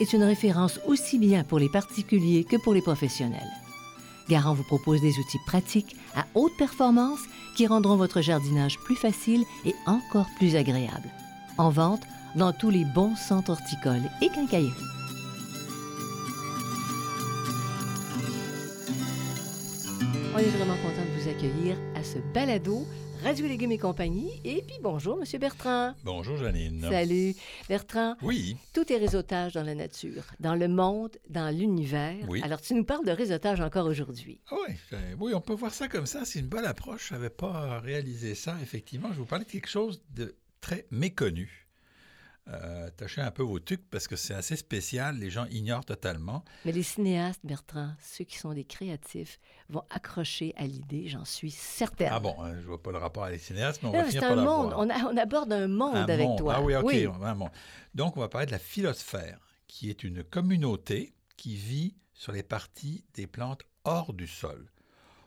est une référence aussi bien pour les particuliers que pour les professionnels. Garant vous propose des outils pratiques à haute performance qui rendront votre jardinage plus facile et encore plus agréable. En vente dans tous les bons centres horticoles et quincailleries. On est vraiment content de vous accueillir à ce balado Radio Légumes et compagnie. Et puis bonjour, Monsieur Bertrand. Bonjour Janine. Salut. Bertrand, Oui, tout est réseautage dans la nature, dans le monde, dans l'univers. Oui. Alors, tu nous parles de réseautage encore aujourd'hui. Ah ouais, euh, oui, on peut voir ça comme ça. C'est une bonne approche. Je n'avais pas réalisé ça. Effectivement, je vous parler de quelque chose de très méconnu. Euh, tâchez un peu vos trucs parce que c'est assez spécial. Les gens ignorent totalement. Mais les cinéastes, Bertrand, ceux qui sont des créatifs, vont accrocher à l'idée, j'en suis certaine. Ah bon, hein, je vois pas le rapport avec les cinéastes, mais on Non, va c'est finir un par la monde. voir. On, a- on aborde un monde Un avec monde. toi. Ah oui, OK. un monde. Donc, on va parler de la philosphère, qui est une communauté qui vit sur les parties des plantes hors du sol.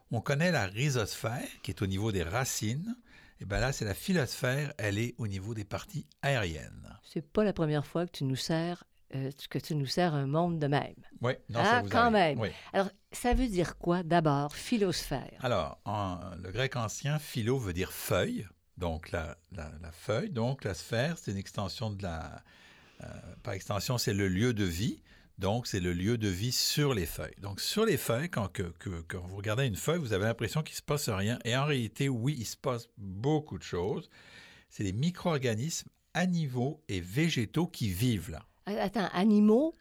On connaît la rhizosphère, qui est au niveau des racines. Et bien là, c'est la philosphère, elle est au niveau des parties aériennes. C'est pas la première fois que tu nous sers, euh, que tu nous sers un monde de même. Oui, non, Ah, ça vous quand arrive. même. Oui. Alors, ça veut dire quoi d'abord, philosphère? Alors, en, le grec ancien, philo veut dire feuille, donc la, la- la feuille. Donc, la sphère, c'est une extension de la. euh, par extension, c'est le lieu de vie. Donc, c'est le lieu de vie sur les feuilles. Donc, sur les feuilles, quand, que- que- quand vous regardez une feuille, vous avez l'impression qu'il ne se passe rien. Et en réalité, oui, il se passe beaucoup de choses. C'est les micro-organismes animaux et végétaux qui vivent là. Ah, Attends, animaux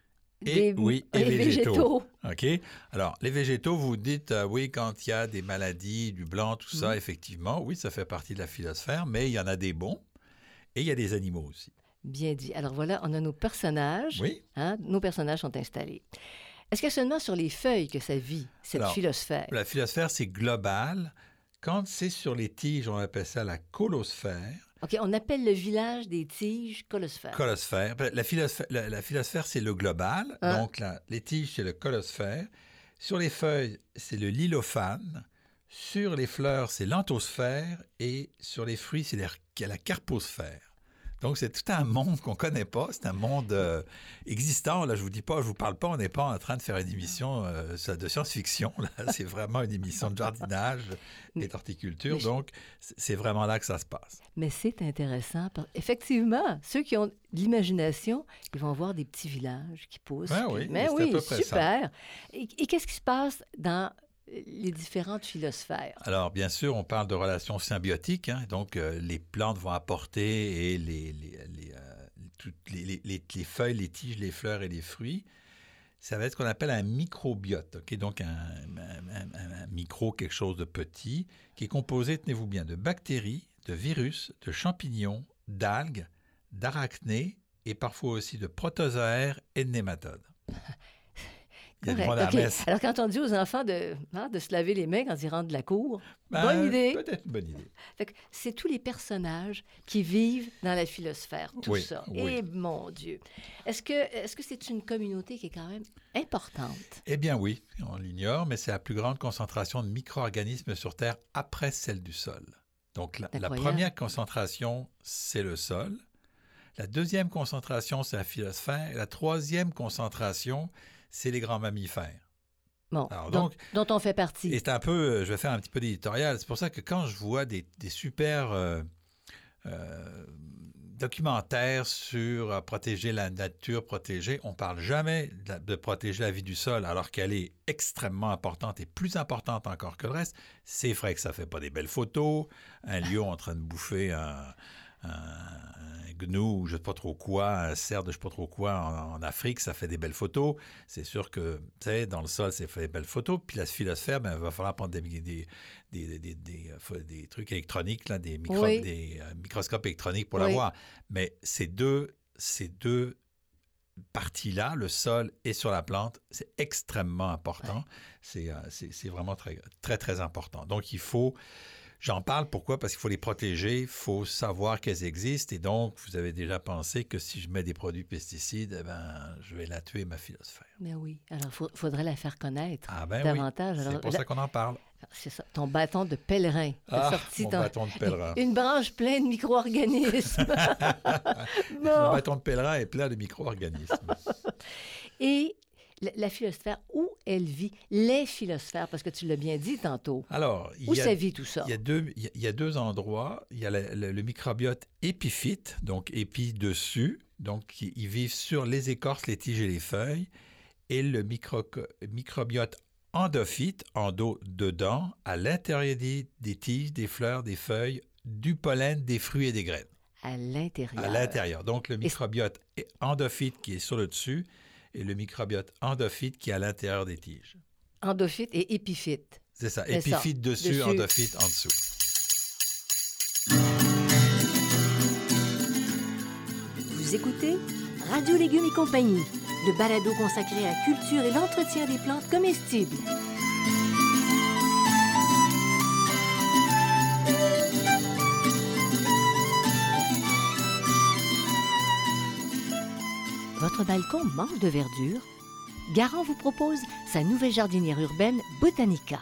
Et- oui, et végétaux. végétaux. OK? Alors, les végétaux, vous dites, euh, oui, quand il y a des maladies, du blanc, tout ça, Mhm. effectivement, oui, ça fait partie de la philosphère, mais il y en a des bons et il y a des animaux aussi. Bien dit. Alors voilà, on a nos personnages. Oui? Hein, nos personnages sont installés. Est-ce que seulement sur les feuilles que ça vit, cette Alors, philosphère? La philosphère, c'est global. Quand c'est sur les tiges, on appelle ça la colosphère. OK, on appelle le village des tiges colosphère. Colosphère. Ben, La philosphère, la, la philosphère, c'est le global. Hein? Donc, la- les tiges, c'est le colosphère. Sur les feuilles, c'est le lilophane. Sur les fleurs, c'est l'anthosphère. Et sur les fruits, c'est la, la carposphère. Donc, c'est tout un monde qu'on ne connaît pas. C'est un monde euh, existant. Là, je vous dis pas, je vous parle pas, on n'est pas en train de faire une émission euh, de science-fiction. Là, c'est vraiment une émission de jardinage et d'horticulture. Mais Donc, c'est vraiment là que ça se passe. Mais c'est intéressant. parce- Effectivement, ceux qui ont de l'imagination, ils vont voir des petits villages qui poussent. Puis- oui, mais c'est à oui, peu près ça. super. Et, et qu'est-ce qui se passe dans les différentes philosphères? Alors, bien sûr, on parle de relations symbiotiques. hein. donc, euh, les plantes vont apporter et les, les, les, euh, toutes les, les- les- les feuilles, les tiges, les fleurs et les fruits. Ça va être ce qu'on appelle un microbiote. ok? Donc, un, un- un- un- un micro, quelque chose de petit, qui est composé, tenez-vous bien, de bactéries, de virus, de champignons, d'algues, d'arachnées et parfois aussi de protozoaires et de nématodes. Il y a du Correct, monde à la messe. Alors, quand on dit aux enfants de, hein, de se laver les mains quand ils rentrent de la cour, Ben, bonne idée. Peut-être une bonne idée. C'est tous les personnages qui vivent dans la philosphère, tout Oui, ça. oui. Et mon Dieu. Est-ce que c'est une communauté qui est quand même importante? Eh bien oui, on l'ignore, mais c'est la plus grande concentration de micro-organismes sur Terre après celle du sol. Donc la, la première concentration, c'est le sol. La deuxième concentration, c'est la philosphère. Et la troisième concentration, c'est les grands mammifères. Bon, Alors, dont, donc- dont on fait partie. Et c'est un peu, euh, je vais faire un petit peu d'éditorial. C'est pour ça que quand je vois des, des super euh, euh, documentaires sur euh, protéger la nature protégée, on parle jamais de, de protéger la vie du sol alors qu'elle est extrêmement importante et plus importante encore que le reste. C'est vrai que ça fait pas des belles photos, un lion en train de bouffer un, un- un gnou, je sais pas trop quoi, un cerf de je sais pas trop quoi en, en Afrique, ça fait des belles photos. C'est sûr que, tu sais, dans le sol, c'est fait des belles photos. Puis la philosphère, ben, il va falloir prendre des, des, des, des, des- euh, trucs électroniques, là, des, micro- Oui. des euh, microscopes électroniques pour Oui. la voir. Mais ces deux, ces deux parties-là, le sol et sur la plante, c'est extrêmement important. Euh, c'est vraiment très, très, très important. Donc, il faut... J'en parle pourquoi? Parce qu'il faut les protéger, il faut savoir qu'elles existent. Et donc, vous avez déjà pensé que si je mets des produits pesticides, eh ben, je vais la tuer, ma philosphère. Mais oui. Alors, il faudrait la faire connaître Ah ben davantage. oui, c'est pour ça qu'on en parle. C'est ça, ton bâton de pèlerin. Ah, sorti mon ton- bâton de pèlerin. Une branche pleine de micro-organismes. Bon. bâton de pèlerin est plein de micro-organismes. Et la, la philosphère, où elle vit? Les philosphères, parce que tu l'as bien dit tantôt. Alors, Où ça vit tout ça? Il y, a deux, il y a- il y a deux endroits. Il y a le, microbiote épiphyte, donc épi dessus, donc ils vivent sur les écorces, les tiges et les feuilles, et le micro- microbiote endophyte, endo dedans, à l'intérieur des, des tiges, des fleurs, des feuilles, du pollen, des fruits et des graines. À l'intérieur. À l'intérieur. Donc le microbiote est endophyte qui est sur le dessus et le microbiote endophyte qui est à l'intérieur des tiges. Endophyte et épiphyte. C'est ça. Épiphyte dessus, Dessus. endophyte en dessous. Vous écoutez Radio Légumes et compagnie, le balado consacré à la culture et l'entretien des plantes comestibles. Votre balcon manque de verdure? Garant vous propose sa nouvelle jardinière urbaine Botanica.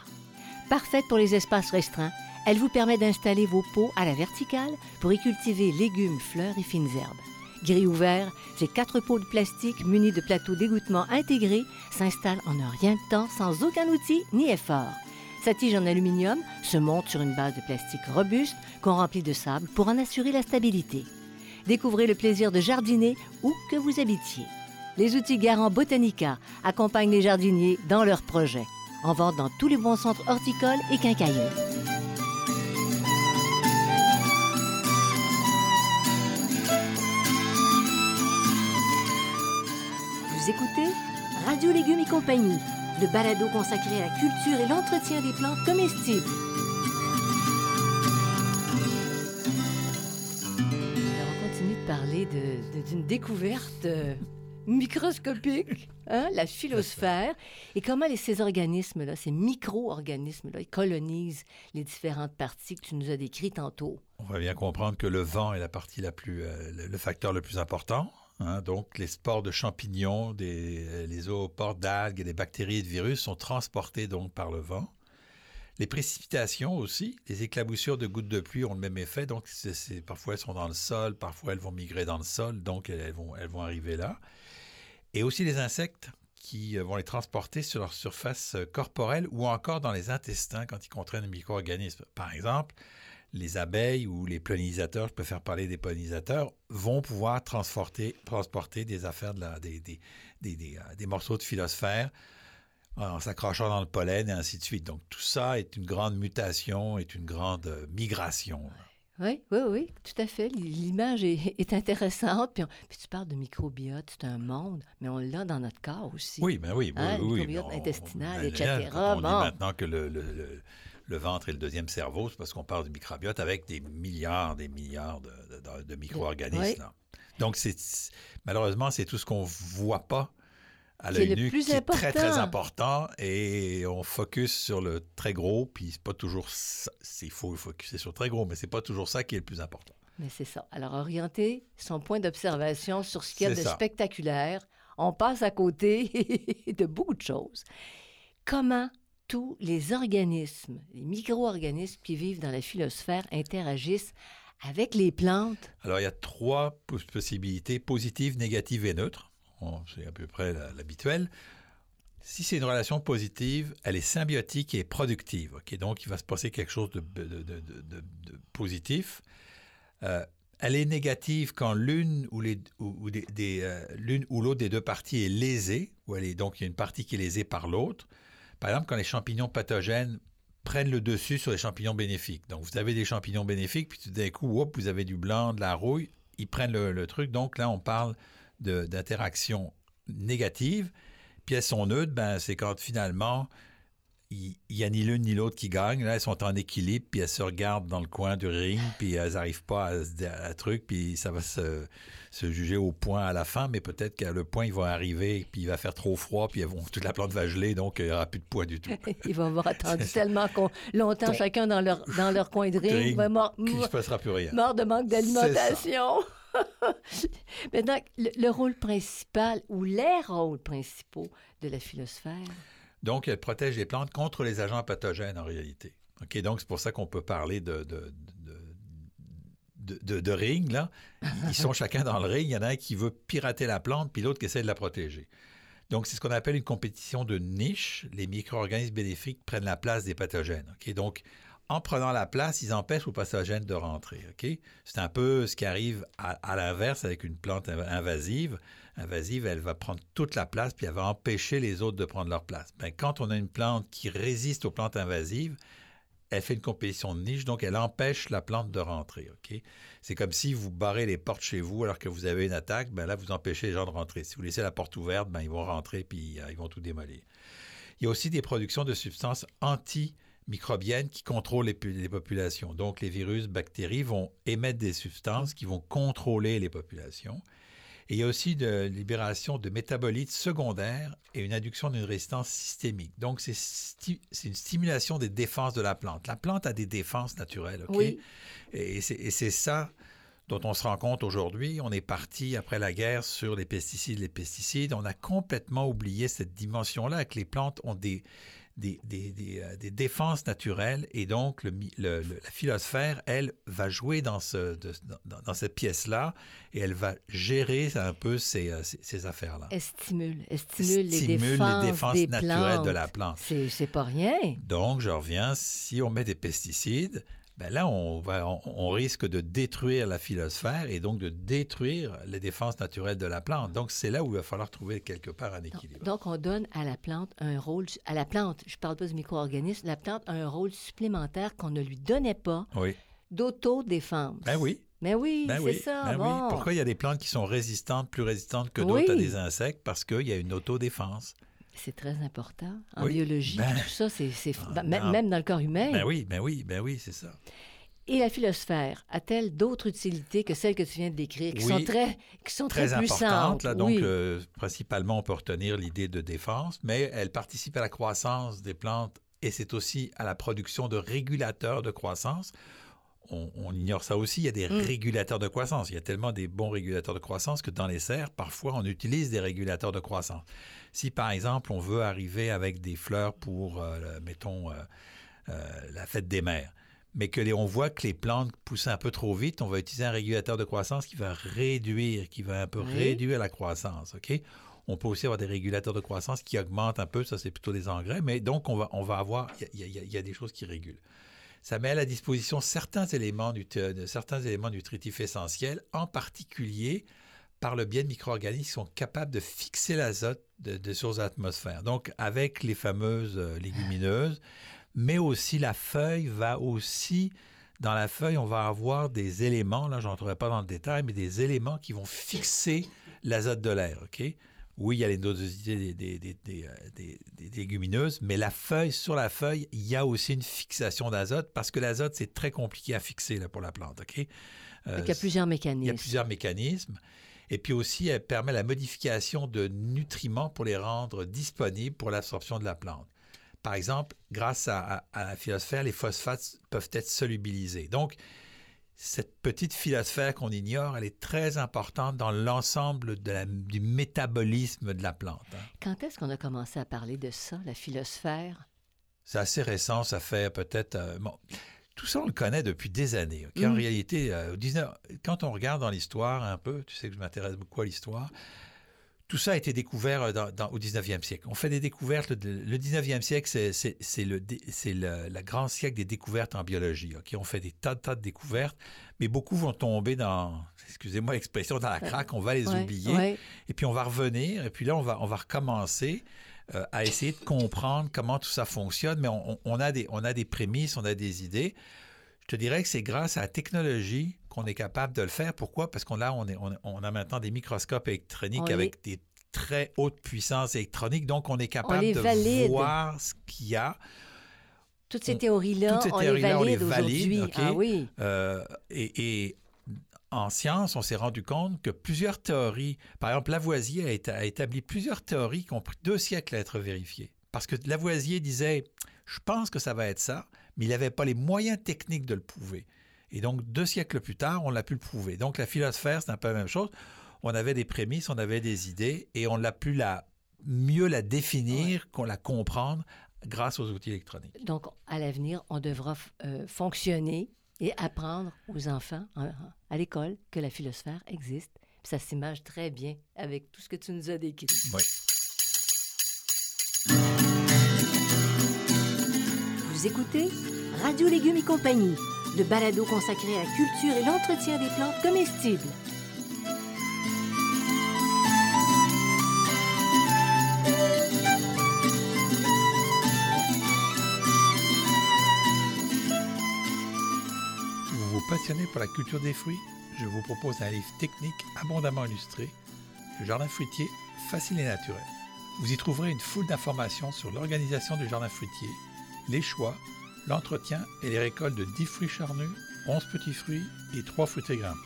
Parfaite pour les espaces restreints, elle vous permet d'installer vos pots à la verticale pour y cultiver légumes, fleurs et fines herbes. Gris ouvert, ces quatre pots de plastique munis de plateaux d'égouttement intégrés s'installent en un rien de temps sans aucun outil ni effort. Sa tige en aluminium se monte sur une base de plastique robuste qu'on remplit de sable pour en assurer la stabilité. Découvrez le plaisir de jardiner où que vous habitiez. Les outils Garant Botanica accompagnent les jardiniers dans leurs projets, en vente dans tous les bons centres horticoles et quincailleries. Vous écoutez Radio Légumes et compagnie, le balado consacré à la culture et l'entretien des plantes comestibles. D'une découverte euh, microscopique, hein, la philosphère, et comment ces organismes-là, ces micro-organismes-là, ils colonisent les différentes parties que tu nous as décrites tantôt? On va bien comprendre que le vent est la partie la plus, euh, le, facteur le plus important. hein. donc, les spores de champignons, des, les zooportes d'algues et des bactéries et de virus sont transportés donc par le vent. Les précipitations aussi, les éclaboussures de gouttes de pluie ont le même effet. Donc, parfois elles sont dans le sol, parfois elles vont migrer dans le sol, donc elles, vont, elles vont arriver là. Et aussi les insectes qui euh, vont les transporter sur leur surface euh, corporelle ou encore dans les intestins quand ils contraignent les micro-organismes. Par exemple, les abeilles ou les pollinisateurs, je préfère parler des pollinisateurs, vont pouvoir transporter, transporter des affaires, de la- des, des, des, des, euh, morceaux de philosphère en s'accrochant dans le pollen et ainsi de suite. Donc tout ça est une grande mutation, est une grande euh, migration. Oui, oui, oui, tout à fait. L'image est, est intéressante. Puis, on- puis tu parles de microbiote, c'est un monde, mais on l'a dans notre corps aussi. Oui, ben oui, oui, Hein, oui. microbiote on- intestinal, ben, etc. On dit Bon. maintenant que le, le- le- le ventre est le deuxième cerveau, c'est parce qu'on parle du microbiote avec des milliards, des milliards de, de- de micro-organismes. Oui. Donc, malheureusement, c'est tout ce qu'on voit pas à l'œil nu, plus qui est très, très important. Et on focus sur le très gros, puis c'est pas toujours ça. C'est- Il faut focuser sur le très gros, mais c'est pas toujours ça qui est le plus important. Mais c'est ça. Alors, orienter son point d'observation sur ce qu'il y a de ça. spectaculaire, on passe à côté de beaucoup de choses. Comment tous les organismes, les micro-organismes qui vivent dans la philosphère interagissent avec les plantes? Alors, il y a trois pos- possibilités, positives, négatives et neutres. C'est à peu près l'habituel. Si c'est une relation positive, elle est symbiotique et productive. ok? Donc, il va se passer quelque chose de, positif. Euh, elle est négative quand l'une ou les ou, des, euh, l'une ou l'autre des deux parties est lésée, ou elle est donc il y a une partie qui est lésée par l'autre. Par exemple, quand les champignons pathogènes prennent le dessus sur les champignons bénéfiques. Donc, vous avez des champignons bénéfiques, puis tout d'un coup, hop, vous avez du blanc, de la rouille, ils prennent le, truc. Donc, là, on parle d'interaction négative. Puis elles sont neutres, ben, c'est quand finalement, il n'y a ni l'une ni l'autre qui gagne. Là, elles sont en équilibre, puis elles se regardent dans le coin du ring, puis elles n'arrivent pas à, à, truc, puis ça va se, juger au point à la fin, mais peut-être qu'à le point, ils vont arriver, puis il va faire trop froid, puis vont, toute la plante va geler, donc il n'y aura plus de poids du tout. ils vont avoir attendu tellement longtemps chacun dans leur, dans leur coin de ring. ring mort, qu'il ne se passera plus rien. Mort de manque d'alimentation. Maintenant, le, le, rôle principal ou les rôles principaux de la philosphère? Donc, elle protège les plantes contre les agents pathogènes en réalité. OK, donc c'est pour ça qu'on peut parler de, de, de, de, ring, là. Ils sont chacun dans le ring. Il y en a un qui veut pirater la plante, puis l'autre qui essaie de la protéger. Donc, c'est ce qu'on appelle une compétition de niche. Les micro-organismes bénéfiques prennent la place des pathogènes. OK, donc, en prenant la place, ils empêchent aux pathogènes de rentrer. C'est un peu ce qui arrive à, l'inverse avec une plante invasive invasive, elle va prendre toute la place, puis elle va empêcher les autres de prendre leur place. Ben, quand on a une plante qui résiste aux plantes invasives, elle fait une compétition de niche, donc elle empêche la plante de rentrer. C'est comme si vous barrez les portes chez vous alors que vous avez une attaque, ben là, vous empêchez les gens de rentrer. Si vous laissez la porte ouverte, ben, ils vont rentrer, puis euh, ils vont tout démolir. Il y a aussi des productions de substances antimicrobiennes qui contrôlent les, les, populations. Donc, les virus, bactéries vont émettre des substances qui vont contrôler les populations. Et il y a aussi de libération de métabolites secondaires et une induction d'une résistance systémique. Donc, c'est une stimulation des défenses de la plante. La plante a des défenses naturelles, OK? Oui. Et c'est ça dont on se rend compte aujourd'hui. On est parti après la guerre sur les pesticides, les pesticides. On a complètement oublié cette dimension-là, que les plantes ont des, des, des, euh, des, défenses naturelles et donc le, le, la philosphère, elle, va jouer dans, ce, dans, dans, cette pièce-là et elle va gérer un peu ces, euh, ces, ces affaires-là. Elle stimule, elle stimule, les, défenses, les défenses naturelles de la plante. C'est pas rien. Donc, je reviens, si on met des pesticides, ben là, on, va, on, risque de détruire la philosphère et donc de détruire les défenses naturelles de la plante. Donc, c'est là où il va falloir trouver quelque part un équilibre. Donc, on donne à la plante un rôle, à la plante, je ne parle pas du micro-organisme, la plante a un rôle supplémentaire qu'on ne lui donnait pas oui. d'autodéfense. Ben oui. Mais oui, ben c'est ça. Ben oui. Pourquoi il y a des plantes qui sont résistantes, plus résistantes que d'autres à des insectes? Parce qu'il y a une autodéfense. C'est très important. En biologie, ben, tout ça, c'est, ah, même dans le corps humain. Ben oui, ben oui, ben oui, c'est ça. Et la philosphère a-t-elle d'autres utilités que celles que tu viens de décrire, qui sont très, qui sont très, très? Là, donc, euh, principalement, on peut retenir l'idée de défense, mais elle participe à la croissance des plantes et c'est aussi à la production de régulateurs de croissance. On, ignore ça aussi, il y a des mm. régulateurs de croissance. Il y a tellement des bons régulateurs de croissance que dans les serres, parfois, on utilise des régulateurs de croissance. Si, par exemple, on veut arriver avec des fleurs pour, euh, mettons, euh, euh, la fête des mères, mais que les, on voit que les plantes poussent un peu trop vite, on va utiliser un régulateur de croissance qui va réduire, qui va un peu réduire la croissance, OK? On peut aussi avoir des régulateurs de croissance qui augmentent un peu, ça c'est plutôt des engrais, mais donc on va, on va avoir, il y, a des choses qui régulent. Ça met à la disposition certains éléments, certains éléments nutritifs essentiels, en particulier par le biais de micro-organismes qui sont capables de fixer l'azote de, de sur. Donc, avec les fameuses euh, légumineuses, mais aussi la feuille va aussi, dans la feuille, on va avoir des éléments, là, je n'entrerai pas dans le détail, mais des éléments qui vont fixer l'azote de l'air, OK? Oui, il y a les nodosités des, des, des, des, légumineuses, mais la feuille, sur la feuille, il y a aussi une fixation d'azote parce que l'azote, c'est très compliqué à fixer là, pour la plante. OK? Euh, il y a plusieurs mécanismes. Il y a plusieurs mécanismes. Et puis aussi, elle permet la modification de nutriments pour les rendre disponibles pour l'absorption de la plante. Par exemple, grâce à, la philosphère, les phosphates peuvent être solubilisés. Donc, cette petite philosphère qu'on ignore, elle est très importante dans l'ensemble du métabolisme de la plante. Hein. Quand est-ce qu'on a commencé à parler de ça, la philosphère? C'est assez récent, ça fait peut-être... Euh, tout ça, on le connaît depuis des années. En mm. réalité, euh, quand on regarde dans l'histoire un peu, tu sais que je m'intéresse beaucoup à l'histoire, tout ça a été découvert euh, dans, dans, au 19e siècle. On fait des découvertes. Le 19e siècle, c'est le, le, le, grand siècle des découvertes en biologie. Okay? On fait des tas de tas de découvertes, mais beaucoup vont tomber dans, excusez-moi l'expression, dans la craque. On va les Ouais, oublier. ouais. Et puis on va revenir. Et puis là, on va, on va recommencer euh, à essayer de comprendre comment tout ça fonctionne. Mais on a des, on a des prémices, on a des idées. Je te dirais que c'est grâce à la technologie qu'on est capable de le faire. Pourquoi? Parce qu'on là, on, est, on, on a maintenant des microscopes électroniques On avec des très hautes puissances électroniques. Donc, on est capable de valide. voir ce qu'il y a. Toutes ces théories-là, ces on, les théories-là, on les valide valide, aujourd'hui. Ah oui. Euh, et, et en science, on s'est rendu compte que plusieurs théories, par exemple, Lavoisier a établi plusieurs théories qui ont pris deux siècles à être vérifiées. Parce que Lavoisier disait, je pense que ça va être ça, mais il n'avait pas les moyens techniques de le prouver. Et donc, deux siècles plus tard, on l'a pu le prouver. Donc, la philosphère, c'est un peu la même chose. On avait des prémices, on avait des idées, et on l'a pu la, mieux la définir, qu'on la comprendre grâce aux outils électroniques. Donc, à l'avenir, on devra euh, fonctionner et apprendre aux enfants en- à l'école que la philosphère existe. Puis ça s'image très bien avec tout ce que tu nous as décrit. Oui. Vous écoutez Radio Légumes et compagnie, le balado consacré à la culture et l'entretien des plantes comestibles. Vous vous passionnez pour la culture des fruits? Je vous propose un livre technique abondamment illustré, Le jardin fruitier facile et naturel. Vous y trouverez une foule d'informations sur l'organisation du jardin fruitier, les choix, l'entretien et les récoltes de 10 fruits charnus, 11 petits fruits et 3 fruités grimpants.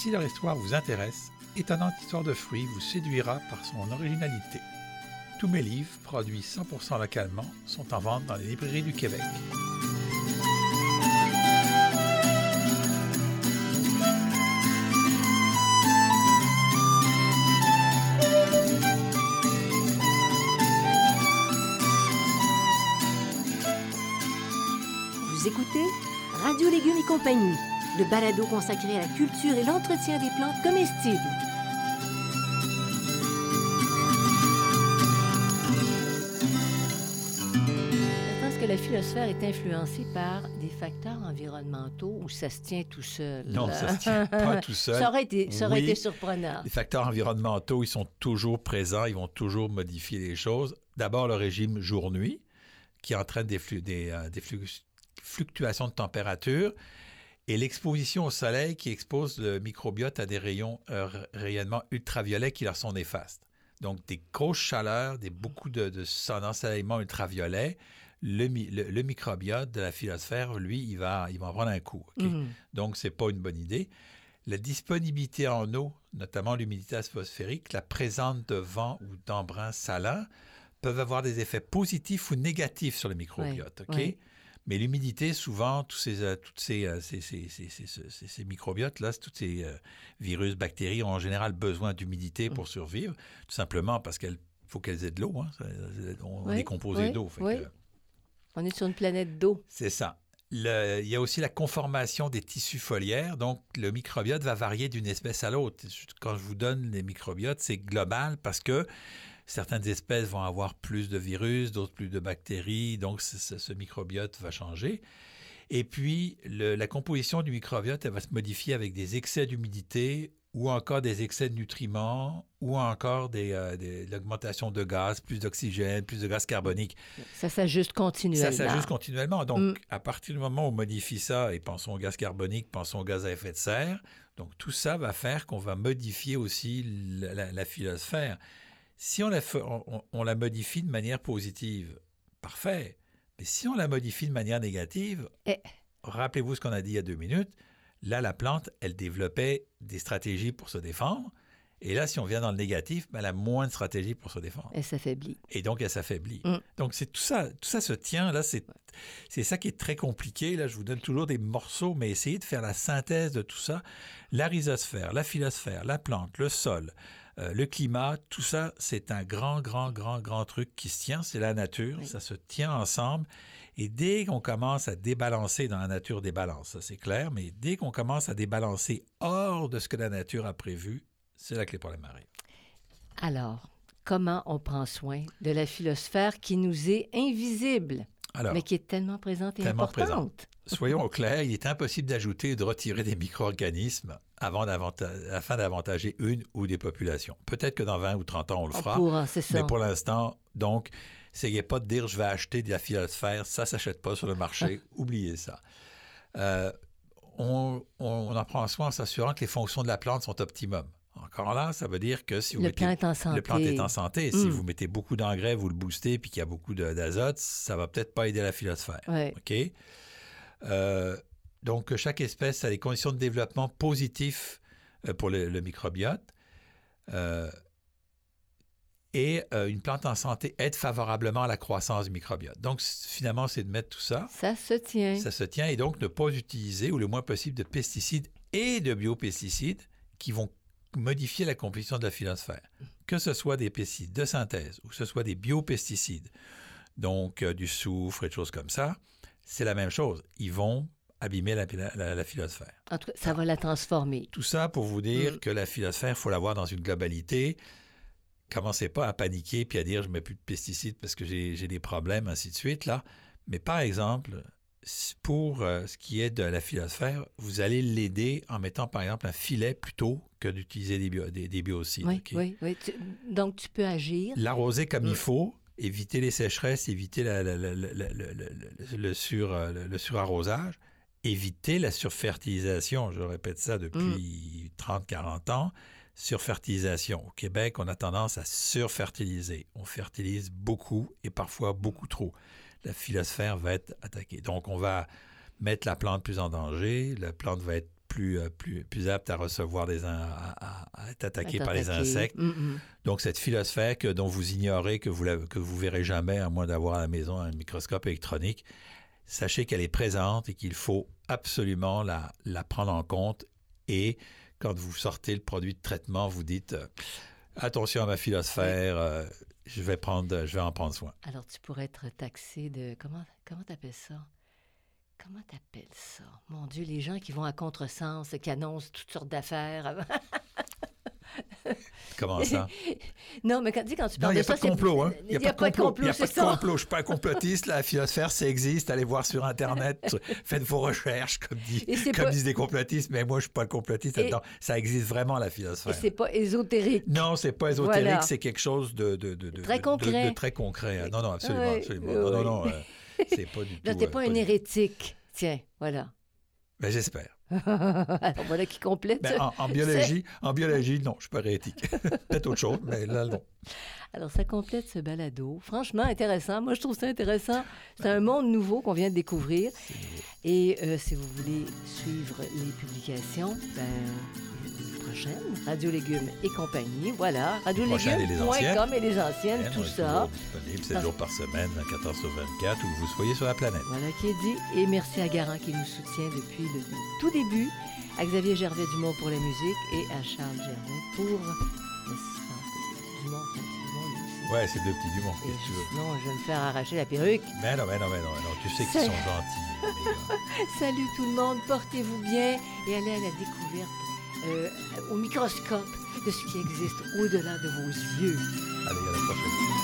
Si leur histoire vous intéresse, Étonnante histoire de fruits vous séduira par son originalité. Tous mes livres, produits 100% localement, sont en vente dans les librairies du Québec. Radio Légumes et compagnie, le balado consacré à la culture et l'entretien des plantes comestibles. Est-ce que la philosphère est influencée par des facteurs environnementaux ou ça se tient tout seul? Non, ça se tient pas tout seul. Ça aurait été, ça aurait Oui. été surprenant. Les facteurs environnementaux, ils sont toujours présents, ils vont toujours modifier les choses. D'abord, le régime jour-nuit, qui entraîne des, flu- des, euh, des flu- fluctuations de température, et l'exposition au soleil qui expose le microbiote à des rayons euh, rayonnements ultraviolets qui leur sont néfastes. Donc, des grosses chaleurs, des, beaucoup de, de d'ensoleillement ultraviolet, le, mi- le- le microbiote de la philosphère, lui, il va, il va en prendre un coup. Mhm. Donc, ce n'est pas une bonne idée. La disponibilité en eau, notamment l'humidité atmosphérique, la présence de vent ou d'embrun salin, peuvent avoir des effets positifs ou négatifs sur le microbiote. OK? Mais l'humidité, souvent, tous ces, euh, toutes ces, euh, ces, ces- ces- microbiotes-là, tous ces euh, virus, bactéries ont en général besoin d'humidité Mm. pour survivre, tout simplement parce qu'il faut qu'elles aient de l'eau. hein. On Oui, est composé oui, d'eau. oui. que- On est sur une planète d'eau. c'est ça. Le- il y a aussi la conformation des tissus foliaires. Donc, le microbiote va varier d'une espèce à l'autre. Quand je vous donne les microbiotes, c'est global parce que certaines espèces vont avoir plus de virus, d'autres plus de bactéries. Donc, ce, microbiote va changer. Et puis, le- la composition du microbiote, elle va se modifier avec des excès d'humidité ou encore des excès de nutriments ou encore des, euh, des- l'augmentation de gaz, plus d'oxygène, plus de gaz carbonique. Ça s'ajuste continuellement. Ça s'ajuste continuellement. Donc, Mm. à partir du moment où on modifie ça, et pensons au gaz carbonique, pensons au gaz à effet de serre, donc tout ça va faire qu'on va modifier aussi la, la- la philosphère. Si on la, fe- on, on- on la modifie de manière positive, parfait. Mais si on la modifie de manière négative, Eh. rappelez-vous ce qu'on a dit il y a deux minutes, là, la plante, elle développait des stratégies pour se défendre. Et là, si on vient dans le négatif, ben, elle a moins de stratégies pour se défendre Elle s'affaiblit. et donc elle s'affaiblit. Mm. Donc c'est tout ça, tout ça se tient là, c'est c'est ça qui est très compliqué là. Je vous donne toujours des morceaux, mais essayez de faire la synthèse de tout ça. La rhizosphère, la philosphère, la plante, le sol, euh, le climat, tout ça, c'est un grand, grand, grand, grand truc qui se tient. C'est la nature, Oui. ça se tient ensemble. Et dès qu'on commence à débalancer dans la nature, débalance, ça c'est clair. Mais dès qu'on commence à débalancer hors de ce que la nature a prévu, c'est là que les problèmes arrivent. Alors, comment on prend soin de la philosphère qui nous est invisible, Alors, mais qui est tellement présente et Tellement importante? présente. soyons au clair, il est impossible d'ajouter et de retirer des micro-organismes avant afin d'avantager une ou des populations. Peut-être que dans 20 ou 30 ans, on le On fera. pourra. Mais pour l'instant, donc, essayez pas de dire je vais acheter de la philosphère, ça s'achète pas sur le marché, oubliez ça. Euh, on, on- on en prend soin en s'assurant que les fonctions de la plante sont optimum. Encore là, ça veut dire que si vous Le mettez plant est en santé. le plant est en santé, si Mm. vous mettez beaucoup d'engrais, vous le boostez, puis qu'il y a beaucoup d'azote, ça va peut-être pas aider la philosphère. Ouais. OK? Euh, donc, chaque espèce a des conditions de développement positifs euh, pour le, le microbiote. Euh, et euh, une plante en santé aide favorablement à la croissance du microbiote. Donc, finalement, c'est de mettre tout ça. Ça se tient. Ça se tient et donc ne pas utiliser, ou le moins possible, de pesticides et de biopesticides qui vont modifier la composition de la philosphère. Que ce soit des pesticides de synthèse ou que ce soit des biopesticides, donc euh, du soufre et des choses comme ça, c'est la même chose. Ils vont abîmer la, la- la philosphère. En tout cas, ça va la transformer. Tout ça pour vous dire Mm. que la philosphère, il faut la voir dans une globalité. Commencez pas à paniquer puis à dire je mets plus de pesticides parce que j'ai des problèmes, ainsi de suite. là. Mais par exemple, pour euh, ce qui est de la philosphère, vous allez l'aider en mettant par exemple un filet plutôt que d'utiliser des, bio- des, des biocides. Oui, OK? oui, oui. Tu- Donc, tu peux agir. L'arroser comme Mm. il faut, éviter les sécheresses, éviter la- la- la- le, le sur, euh, le- le surarrosage, éviter la surfertilisation. Je répète ça depuis 30-40 ans. Surfertilisation. Au Québec, on a tendance à surfertiliser. On fertilise beaucoup et parfois beaucoup trop. La philosphère va être attaquée. Donc, on va mettre la plante plus en danger. La plante va être plus, euh, plus, plus apte à recevoir des... à- être attaquée par les insectes. Mm, mm. Donc, cette philosphère que- dont vous ignorez, que vous ne que vous verrez jamais, à moins d'avoir à la maison un microscope électronique, sachez qu'elle est présente et qu'il faut absolument la, la prendre en compte. Et quand vous sortez le produit de traitement, vous dites euh, attention à ma philosphère, euh, je, vais prendre, je vais en prendre soin. Alors, tu pourrais être taxé de... Comment comment t'appelles ça? Comment t'appelles ça? Mon Dieu, les gens qui vont à contresens, qui annoncent toutes sortes d'affaires. Comment ça? non, mais quand, dis, quand tu Non, parles il n'y a de pas ça, de complot. Hein? Il n'y a, pas de complot, Il n'y a pas de ça. complot. Je ne suis pas un complotiste. La philosphère, ça existe. Allez voir sur Internet. Faites vos recherches, comme, dit, Et comme pas- disent des complotistes. Mais moi, je ne suis pas le complotiste Et-. Ça existe vraiment, la Et philosphère. c'est pas ésotérique. Non, c'est pas ésotérique, Voilà. c'est quelque chose de, de, de, de- Très de- concret. de- de très concret. Non, non, absolument, Oui, absolument. oui, non, non, non, euh, c'est pas du tout. Là, t'es euh, pas un du- hérétique. Tiens, voilà. Ben, j'espère. Alors, voilà qui complète. Ben, en, biologie, en biologie, non, je suis pas hérétique. Peut-être autre chose, mais là, non. Alors, ça complète ce balado. Franchement, intéressant. Moi, je trouve ça intéressant. C'est un monde nouveau qu'on vient de découvrir. Et euh, si vous voulez suivre les publications, ben, les prochaines, Radio Légumes et compagnie, voilà, prochaines et radiolégumes.com et les anciennes, Ben, tout ça. disponible 7 jours par semaine, 24 heures sur 24, où vous soyez sur la planète. Voilà qui est dit. Et merci à Garant qui nous soutient depuis le tout début, à Xavier Gervais-Dumont pour la musique et à Charles Gervais pour l'assistance Dumont. Ouais, c'est deux petits du monde, Et qu'est-ce que tu veux. sinon, je vais me faire arracher la perruque. Mais non, mais non, mais non, mais non, tu sais qu'ils sont gentils. Salut tout le monde, portez-vous bien et allez à la découverte euh, au microscope de ce qui existe au-delà de vos yeux. Allez, à la prochaine.